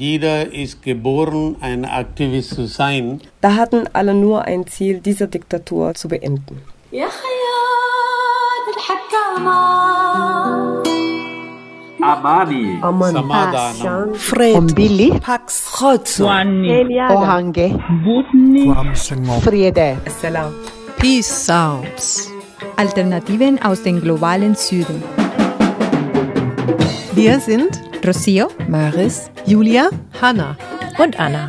Jeder ist geboren, ein Aktivist zu sein. Da hatten alle nur ein Ziel, diese Diktatur zu beenden. Amani, Samadhanam, Fred, Billy, Pax, Ohange, Friede. Salam. Peace Sounds. Alternativen aus dem globalen Süden. Wir sind Rocio, Maris Julia, Hanna. und Anna.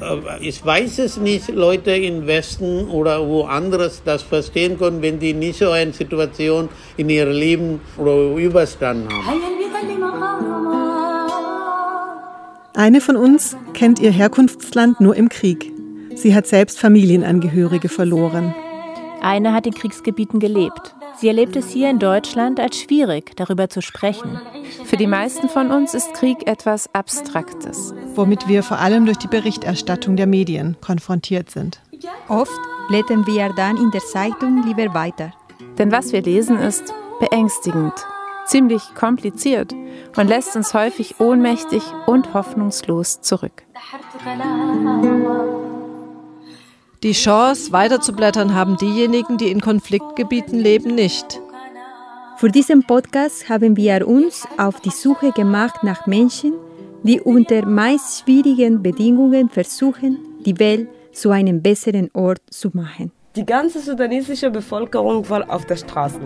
Äh, Ich weiß es nicht, Leute im Westen oder woanders das verstehen können, wenn die nicht so eine Situation in ihrem Leben oder überstanden haben. Eine von uns kennt ihr Herkunftsland nur im Krieg. Sie hat selbst Familienangehörige verloren. Eine hat in Kriegsgebieten gelebt. Sie erlebt es hier in Deutschland als schwierig, darüber zu sprechen. Für die meisten von uns ist Krieg etwas Abstraktes. womit wir vor allem durch die Berichterstattung der Medien konfrontiert sind. oft blättern wir dann in der Zeitung lieber weiter. Denn was wir lesen ist beängstigend, ziemlich kompliziert und lässt uns häufig ohnmächtig und hoffnungslos zurück. Die Chance, weiterzublättern, haben diejenigen, die in Konfliktgebieten leben, nicht. Für diesen Podcast haben wir uns auf die Suche gemacht nach Menschen, die unter meist schwierigen Bedingungen versuchen, die Welt zu einem besseren Ort zu machen. Die ganze sudanesische Bevölkerung war auf der Straße.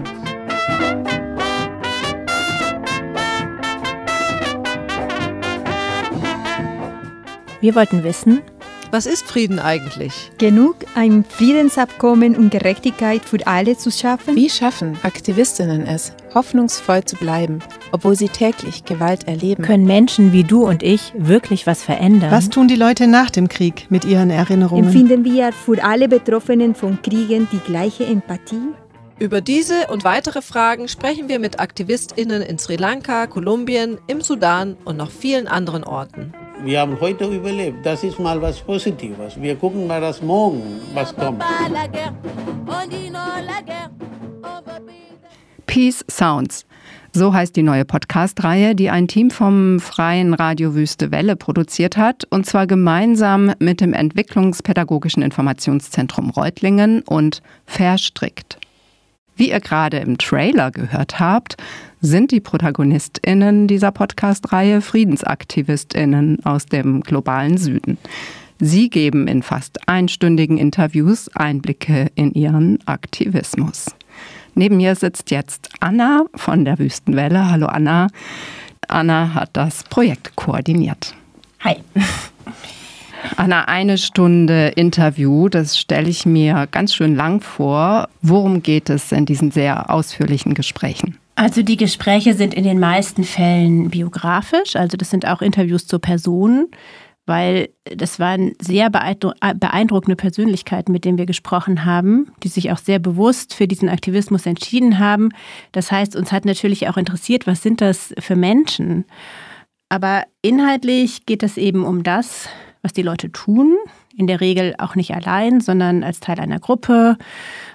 Wir wollten wissen, Was ist Frieden eigentlich? Genug, ein Friedensabkommen und Gerechtigkeit für alle zu schaffen? wie schaffen Aktivistinnen es, hoffnungsvoll zu bleiben, obwohl sie täglich Gewalt erleben? Können Menschen wie du und ich wirklich was verändern? Was tun die Leute nach dem Krieg mit ihren Erinnerungen? Empfinden wir für alle Betroffenen von Kriegen die gleiche Empathie? Über diese und weitere Fragen sprechen wir mit AktivistInnen in Sri Lanka, Kolumbien, im Sudan und noch vielen anderen Orten. Wir haben heute überlebt. Das ist mal was Positives. Wir gucken mal das morgen, was kommt. Peace Sounds. So heißt die neue Podcast-Reihe, die ein Team vom Freien Radio Wüste Welle produziert hat, und zwar gemeinsam mit dem Entwicklungspädagogischen Informationszentrum Reutlingen und Verstrickt. Wie ihr gerade im Trailer gehört habt, sind die ProtagonistInnen dieser Podcast-Reihe FriedensaktivistInnen aus dem globalen Süden. Sie geben in fast einstündigen Interviews Einblicke in ihren Aktivismus. Neben mir sitzt jetzt Anna von der Wüstenwelle. Hallo Anna. Anna hat das Projekt koordiniert. Hi. Anna, eine Stunde Interview, das stelle ich mir ganz schön lang vor. Worum geht es in diesen sehr ausführlichen Gesprächen? Also die Gespräche sind in den meisten Fällen biografisch, also das sind auch Interviews zu Personen, weil das waren sehr beeindru beeindruckende Persönlichkeiten, mit denen wir gesprochen haben, die sich auch sehr bewusst für diesen Aktivismus entschieden haben. Das heißt, uns hat natürlich auch interessiert, was sind das für Menschen? Aber inhaltlich geht es eben um das, was die Leute tun, in der Regel auch nicht allein, sondern als Teil einer Gruppe,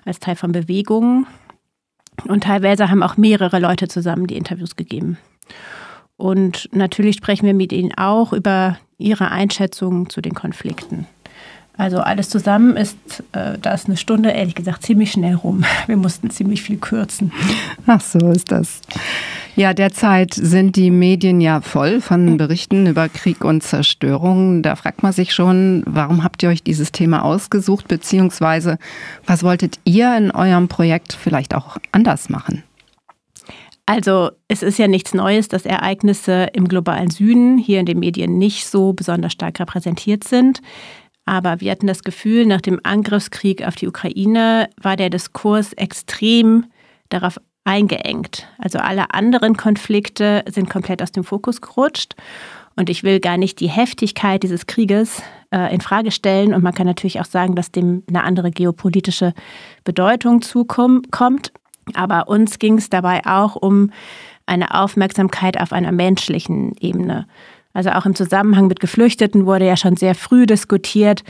als Teil von Bewegungen. Und teilweise haben auch mehrere Leute zusammen die Interviews gegeben. Und natürlich sprechen wir mit ihnen auch über ihre Einschätzungen zu den Konflikten. Also alles zusammen ist, äh, da ist eine Stunde, ehrlich gesagt, ziemlich schnell rum. Wir mussten ziemlich viel kürzen. Ach, so ist das. Ja, derzeit sind die Medien ja voll von Berichten über Krieg und Zerstörung. Da fragt man sich schon, warum habt ihr euch dieses Thema ausgesucht, beziehungsweise was wolltet ihr in eurem Projekt vielleicht auch anders machen? Also es ist ja nichts Neues, dass Ereignisse im globalen Süden hier in den Medien nicht so besonders stark repräsentiert sind. Aber wir hatten das Gefühl, nach dem Angriffskrieg auf die Ukraine war der Diskurs extrem darauf eingeengt. Also alle anderen Konflikte sind komplett aus dem Fokus gerutscht. Und ich will gar nicht die Heftigkeit dieses Krieges äh, in Frage stellen. Und man kann natürlich auch sagen, dass dem eine andere geopolitische Bedeutung zukommt. Aber uns ging es dabei auch um eine Aufmerksamkeit auf einer menschlichen Ebene. Also auch im Zusammenhang mit Geflüchteten wurde ja schon sehr früh diskutiert,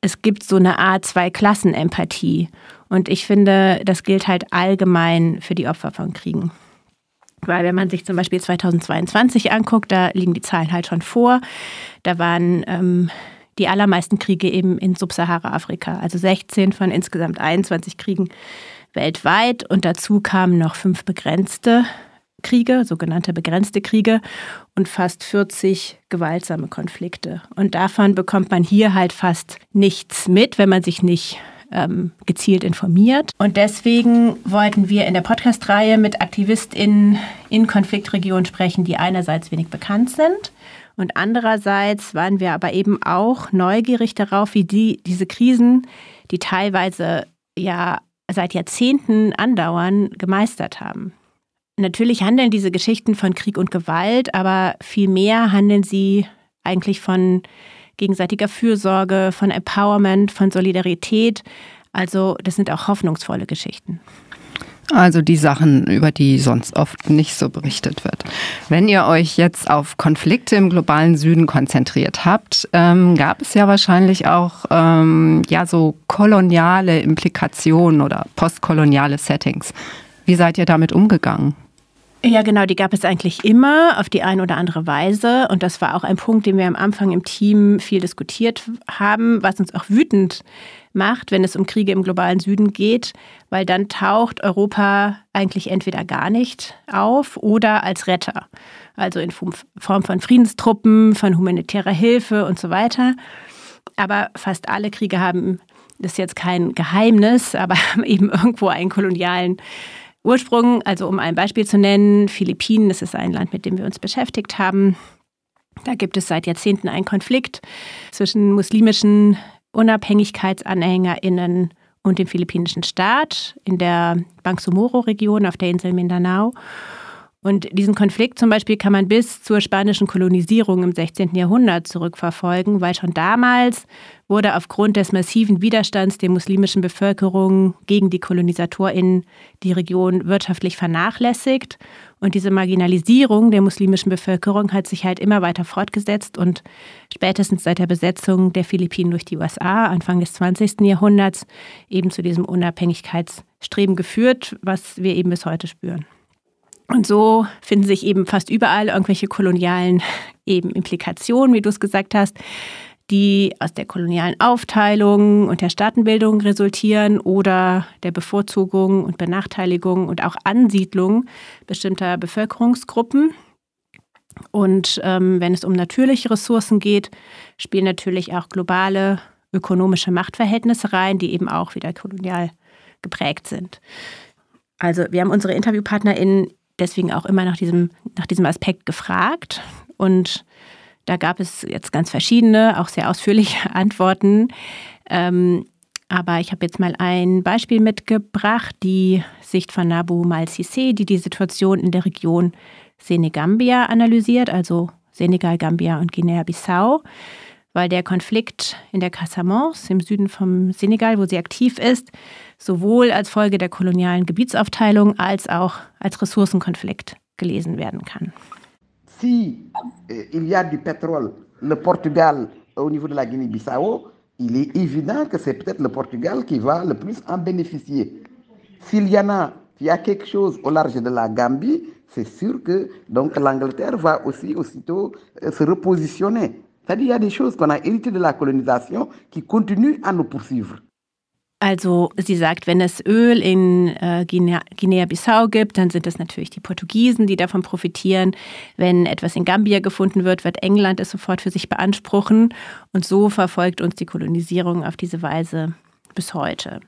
es gibt so eine Art Zwei-Klassen-Empathie. Und ich finde, das gilt halt allgemein für die Opfer von Kriegen. Weil wenn man sich zum Beispiel 2022 anguckt, da liegen die Zahlen halt schon vor. Da waren ähm, die allermeisten Kriege eben in Subsahara-Afrika, also 16 von insgesamt 21 Kriegen weltweit. Und dazu kamen noch fünf begrenzte Kriege, sogenannte begrenzte Kriege und fast 40 gewaltsame Konflikte. Und davon bekommt man hier halt fast nichts mit, wenn man sich nicht ähm, gezielt informiert. Und deswegen wollten wir in der Podcast-Reihe mit AktivistInnen in Konfliktregionen sprechen, die einerseits wenig bekannt sind und andererseits waren wir aber eben auch neugierig darauf, wie die, diese Krisen, die teilweise ja seit Jahrzehnten andauern, gemeistert haben. Natürlich handeln diese Geschichten von Krieg und Gewalt, aber vielmehr handeln sie eigentlich von gegenseitiger Fürsorge, von Empowerment, von Solidarität. Also das sind auch hoffnungsvolle Geschichten. Also die Sachen, über die sonst oft nicht so berichtet wird. Wenn ihr euch jetzt auf Konflikte im globalen Süden konzentriert habt, ähm, gab es ja wahrscheinlich auch ähm, ja so koloniale Implikationen oder postkoloniale Settings. Wie seid ihr damit umgegangen? Ja, genau, die gab es eigentlich immer auf die eine oder andere Weise. Und das war auch ein Punkt, den wir am Anfang im Team viel diskutiert haben, was uns auch wütend macht, wenn es um Kriege im globalen Süden geht, weil dann taucht Europa eigentlich entweder gar nicht auf oder als Retter. Also in Form von Friedenstruppen, von humanitärer Hilfe und so weiter. Aber fast alle Kriege haben, das ist jetzt kein Geheimnis, aber haben eben irgendwo einen kolonialen Ursprung, also um ein Beispiel zu nennen, Philippinen, das ist ein Land, mit dem wir uns beschäftigt haben. Da gibt es seit Jahrzehnten einen Konflikt zwischen muslimischen UnabhängigkeitsanhängerInnen und dem philippinischen Staat in der Bangsamoro-Region auf der Insel Mindanao. Und diesen Konflikt zum Beispiel kann man bis zur spanischen Kolonisierung im 16. Jahrhundert zurückverfolgen, weil schon damals wurde aufgrund des massiven Widerstands der muslimischen Bevölkerung gegen die KolonisatorInnen die Region wirtschaftlich vernachlässigt. Und diese Marginalisierung der muslimischen Bevölkerung hat sich halt immer weiter fortgesetzt und spätestens seit der Besetzung der Philippinen durch die USA Anfang des 20. Jahrhunderts eben zu diesem Unabhängigkeitsstreben geführt, was wir eben bis heute spüren. Und so finden sich eben fast überall irgendwelche kolonialen eben Implikationen, wie du es gesagt hast, die aus der kolonialen Aufteilung und der Staatenbildung resultieren oder der Bevorzugung und Benachteiligung und auch Ansiedlung bestimmter Bevölkerungsgruppen. Und ähm, wenn es um natürliche Ressourcen geht, spielen natürlich auch globale ökonomische Machtverhältnisse rein, die eben auch wieder kolonial geprägt sind. Also wir haben unsere InterviewpartnerInnen deswegen auch immer nach diesem, nach diesem Aspekt gefragt. Und da gab es jetzt ganz verschiedene, auch sehr ausführliche Antworten. Ähm, aber ich habe jetzt mal ein Beispiel mitgebracht, die Sicht von Nabu Mal-Sissé, die die Situation in der Region Senegambia analysiert, also Senegal, Gambia und Guinea-Bissau, weil der Konflikt in der Casamance im Süden vom Senegal, wo sie aktiv ist, sowohl als Folge der kolonialen Gebietsaufteilung als auch als Ressourcenkonflikt gelesen werden kann. Si il y a du pétrole, le Portugal au niveau de la Guinée-Bissau, il est évident que c'est peut-être le Portugal qui va le plus en bénéficier. S'il y en a, il y a quelque chose au large de la Gambie, c'est sûr que donc l'Angleterre va aussi aussitôt euh, se repositionner. C'est-à-dire il y a des choses qu'on a héritées de la colonisation qui continuent à nous poursuivre. Also sie sagt, wenn es Öl in äh, Guinea-Bissau gibt, dann sind es natürlich die Portugiesen, die davon profitieren. Wenn etwas in Gambia gefunden wird, wird England es sofort für sich beanspruchen. Und so verfolgt uns die Kolonisierung auf diese Weise bis heute.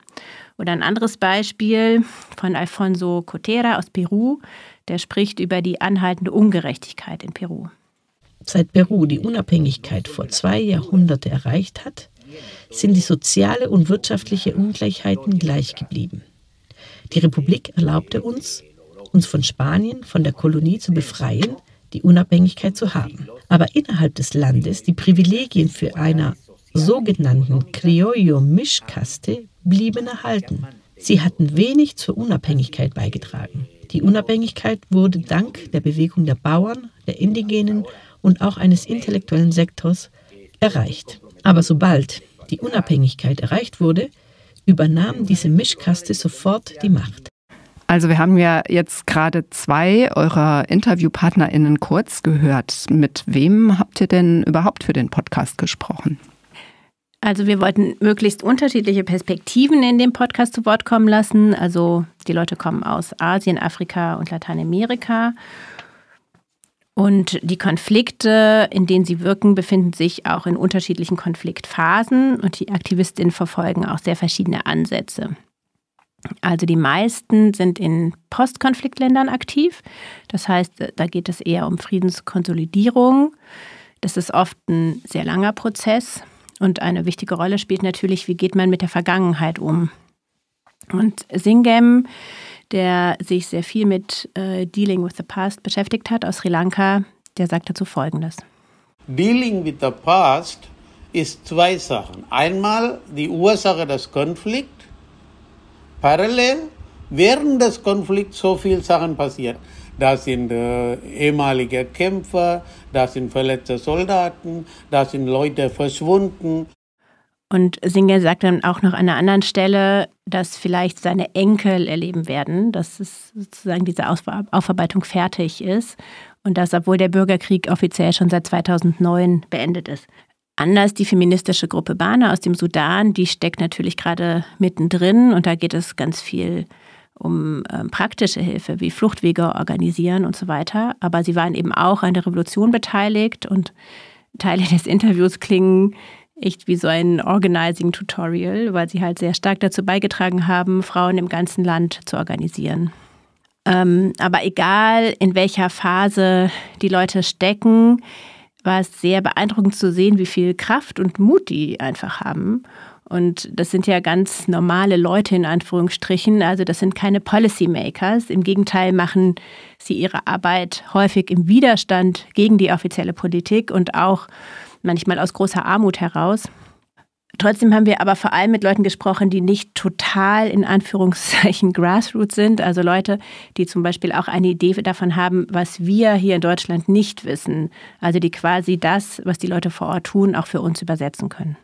Oder ein anderes Beispiel von Alfonso Cotera aus Peru, der spricht über die anhaltende Ungerechtigkeit in Peru. Seit Peru die Unabhängigkeit vor zwei Jahrhunderten erreicht hat, sind die soziale und wirtschaftliche Ungleichheiten gleich geblieben. Die Republik erlaubte uns, uns von Spanien, von der Kolonie zu befreien, die Unabhängigkeit zu haben. Aber innerhalb des Landes die Privilegien für einer sogenannten Criollo-Mischkaste blieben erhalten. Sie hatten wenig zur Unabhängigkeit beigetragen. Die Unabhängigkeit wurde dank der Bewegung der Bauern, der Indigenen und auch eines intellektuellen Sektors erreicht. Aber sobald die Unabhängigkeit erreicht wurde, übernahm diese Mischkaste sofort die Macht. Also wir haben ja jetzt gerade zwei eurer InterviewpartnerInnen kurz gehört. Mit wem habt ihr denn überhaupt für den Podcast gesprochen? Also wir wollten möglichst unterschiedliche Perspektiven in dem Podcast zu Wort kommen lassen. Also die Leute kommen aus Asien, Afrika und Lateinamerika. Und die Konflikte, in denen sie wirken, befinden sich auch in unterschiedlichen Konfliktphasen und die Aktivistinnen verfolgen auch sehr verschiedene Ansätze. Also die meisten sind in Postkonfliktländern aktiv. Das heißt, da geht es eher um Friedenskonsolidierung. Das ist oft ein sehr langer Prozess. Und eine wichtige Rolle spielt natürlich, wie geht man mit der Vergangenheit um. Und Singem, der sich sehr viel mit äh, Dealing with the Past beschäftigt hat aus Sri Lanka, der sagt dazu Folgendes. Dealing with the Past ist zwei Sachen. Einmal die Ursache des Konflikts. Parallel, während des Konflikts so viele Sachen passiert. Da sind äh, ehemalige Kämpfer, da sind verletzte Soldaten, da sind Leute verschwunden. Und Singer sagt dann auch noch an einer anderen Stelle, dass vielleicht seine Enkel erleben werden, dass es sozusagen diese Aufarbeitung fertig ist und dass, obwohl der Bürgerkrieg offiziell schon seit 2009 beendet ist. Anders die feministische Gruppe Bana aus dem Sudan, die steckt natürlich gerade mittendrin und da geht es ganz viel um ähm, praktische Hilfe wie Fluchtwege organisieren und so weiter. Aber sie waren eben auch an der Revolution beteiligt und Teile des Interviews klingen echt wie so ein Organizing-Tutorial, weil sie halt sehr stark dazu beigetragen haben, Frauen im ganzen Land zu organisieren. Ähm, aber egal, in welcher Phase die Leute stecken, war es sehr beeindruckend zu sehen, wie viel Kraft und Mut die einfach haben und das sind ja ganz normale Leute in Anführungsstrichen. Also das sind keine Policymakers. Im Gegenteil machen sie ihre Arbeit häufig im Widerstand gegen die offizielle Politik und auch manchmal aus großer Armut heraus. Trotzdem haben wir aber vor allem mit Leuten gesprochen, die nicht total in Anführungszeichen Grassroots sind. Also Leute, die zum Beispiel auch eine Idee davon haben, was wir hier in Deutschland nicht wissen. Also die quasi das, was die Leute vor Ort tun, auch für uns übersetzen können.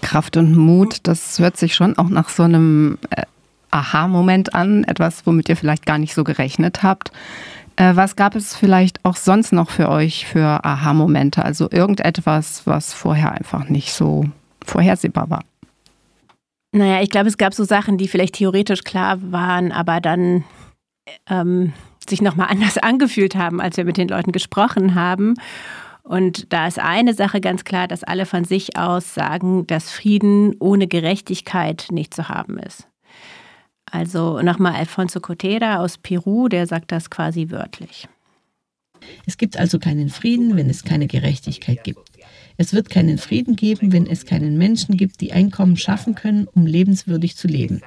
Kraft und Mut, das hört sich schon auch nach so einem äh, Aha-Moment an, etwas, womit ihr vielleicht gar nicht so gerechnet habt. Äh, was gab es vielleicht auch sonst noch für euch für Aha-Momente? Also irgendetwas, was vorher einfach nicht so vorhersehbar war? Naja, ich glaube, es gab so Sachen, die vielleicht theoretisch klar waren, aber dann ähm, sich nochmal anders angefühlt haben, als wir mit den Leuten gesprochen haben. Und da ist eine Sache ganz klar, dass alle von sich aus sagen, dass Frieden ohne Gerechtigkeit nicht zu haben ist. Also nochmal Alfonso Cotera aus Peru, der sagt das quasi wörtlich. Es gibt also keinen Frieden, wenn es keine Gerechtigkeit gibt. Es wird keinen Frieden geben, wenn es keinen Menschen gibt, die Einkommen schaffen können, um lebenswürdig zu leben.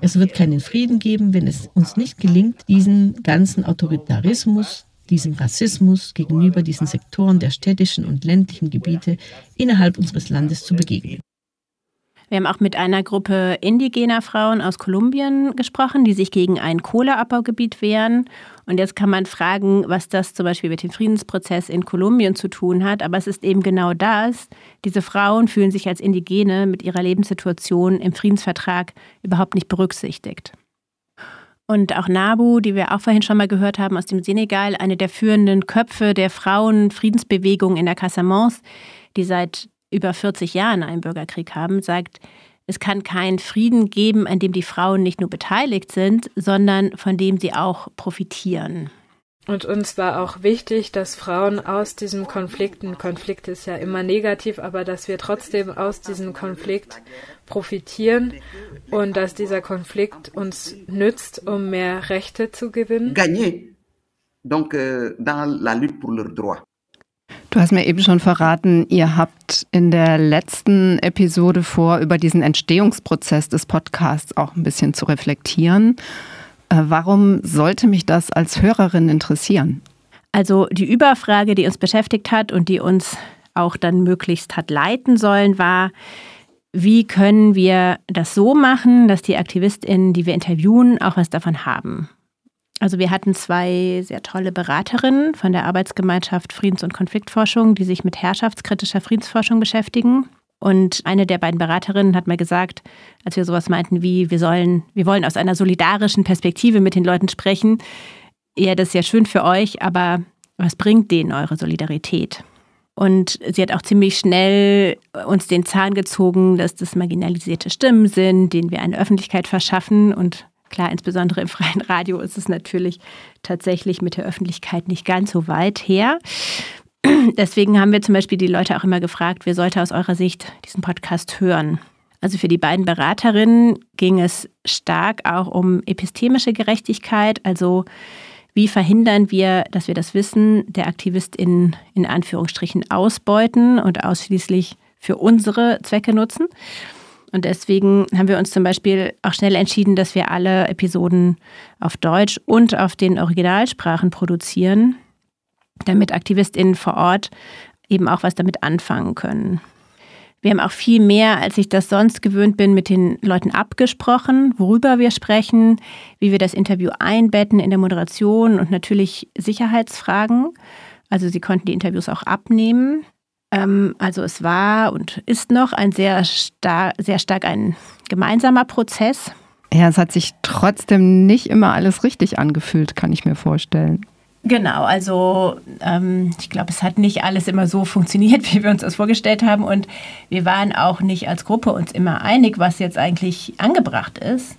Es wird keinen Frieden geben, wenn es uns nicht gelingt, diesen ganzen Autoritarismus, diesem Rassismus gegenüber diesen Sektoren der städtischen und ländlichen Gebiete innerhalb unseres Landes zu begegnen. Wir haben auch mit einer Gruppe indigener Frauen aus Kolumbien gesprochen, die sich gegen ein Kohleabbaugebiet wehren. Und jetzt kann man fragen, was das zum Beispiel mit dem Friedensprozess in Kolumbien zu tun hat. Aber es ist eben genau das. Diese Frauen fühlen sich als Indigene mit ihrer Lebenssituation im Friedensvertrag überhaupt nicht berücksichtigt. Und auch Nabu, die wir auch vorhin schon mal gehört haben aus dem Senegal, eine der führenden Köpfe der Frauenfriedensbewegung in der Casamance, die seit über 40 Jahren einen Bürgerkrieg haben, sagt, es kann keinen Frieden geben, an dem die Frauen nicht nur beteiligt sind, sondern von dem sie auch profitieren. Und uns war auch wichtig, dass Frauen aus diesem Konflikt, ein Konflikt ist ja immer negativ, aber dass wir trotzdem aus diesem Konflikt profitieren und dass dieser Konflikt uns nützt, um mehr Rechte zu gewinnen. Gagner. Donc, euh, dans la lutte pour leurs droits. Du hast mir eben schon verraten, ihr habt in der letzten Episode vor, über diesen Entstehungsprozess des Podcasts auch ein bisschen zu reflektieren. Äh, warum sollte mich das als Hörerin interessieren? Also die Überfrage, die uns beschäftigt hat und die uns auch dann möglichst hat leiten sollen, war, wie können wir das so machen, dass die Aktivistinnen, die wir interviewen, auch was davon haben? Also wir hatten zwei sehr tolle Beraterinnen von der Arbeitsgemeinschaft Friedens- und Konfliktforschung, die sich mit herrschaftskritischer Friedensforschung beschäftigen. Und eine der beiden Beraterinnen hat mal gesagt, als wir sowas meinten wie, wir sollen, wir wollen aus einer solidarischen Perspektive mit den Leuten sprechen, ja, das ist ja schön für euch, aber was bringt denen eure Solidarität? Und sie hat auch ziemlich schnell uns den Zahn gezogen, dass das marginalisierte Stimmen sind, denen wir eine Öffentlichkeit verschaffen. Und klar, insbesondere im freien Radio ist es natürlich tatsächlich mit der Öffentlichkeit nicht ganz so weit her. Deswegen haben wir zum Beispiel die Leute auch immer gefragt, wer sollte aus eurer Sicht diesen Podcast hören? Also für die beiden Beraterinnen ging es stark auch um epistemische Gerechtigkeit, also wie verhindern wir, dass wir das Wissen der AktivistInnen in Anführungsstrichen ausbeuten und ausschließlich für unsere Zwecke nutzen? Und deswegen haben wir uns zum Beispiel auch schnell entschieden, dass wir alle Episoden auf Deutsch und auf den Originalsprachen produzieren, damit AktivistInnen vor Ort eben auch was damit anfangen können. Wir haben auch viel mehr, als ich das sonst gewöhnt bin, mit den Leuten abgesprochen, worüber wir sprechen, wie wir das Interview einbetten in der Moderation und natürlich Sicherheitsfragen. Also sie konnten die Interviews auch abnehmen. Ähm, also es war und ist noch ein sehr, star sehr stark ein gemeinsamer Prozess. Ja, es hat sich trotzdem nicht immer alles richtig angefühlt, kann ich mir vorstellen. Genau, also ähm, ich glaube, es hat nicht alles immer so funktioniert, wie wir uns das vorgestellt haben. Und wir waren auch nicht als Gruppe uns immer einig, was jetzt eigentlich angebracht ist.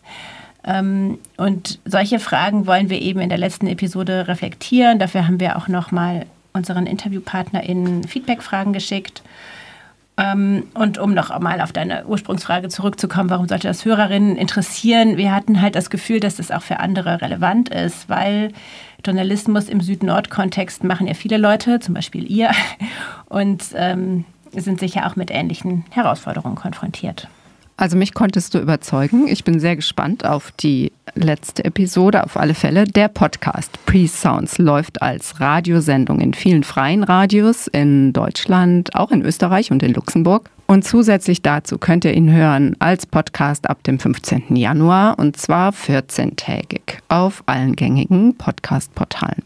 Ähm, und solche Fragen wollen wir eben in der letzten Episode reflektieren. Dafür haben wir auch nochmal unseren InterviewpartnerInnen Feedback-Fragen geschickt. Ähm, und um noch mal auf deine Ursprungsfrage zurückzukommen, warum sollte das Hörerinnen interessieren? Wir hatten halt das Gefühl, dass das auch für andere relevant ist, weil Journalismus im Süd-Nord-Kontext machen ja viele Leute, zum Beispiel ihr, und ähm, sind sicher auch mit ähnlichen Herausforderungen konfrontiert. Also mich konntest du überzeugen. Ich bin sehr gespannt auf die letzte Episode, auf alle Fälle. Der Podcast Pre-Sounds läuft als Radiosendung in vielen freien Radios in Deutschland, auch in Österreich und in Luxemburg. Und zusätzlich dazu könnt ihr ihn hören als Podcast ab dem 15. Januar und zwar 14-tägig auf allen gängigen Podcast-Portalen.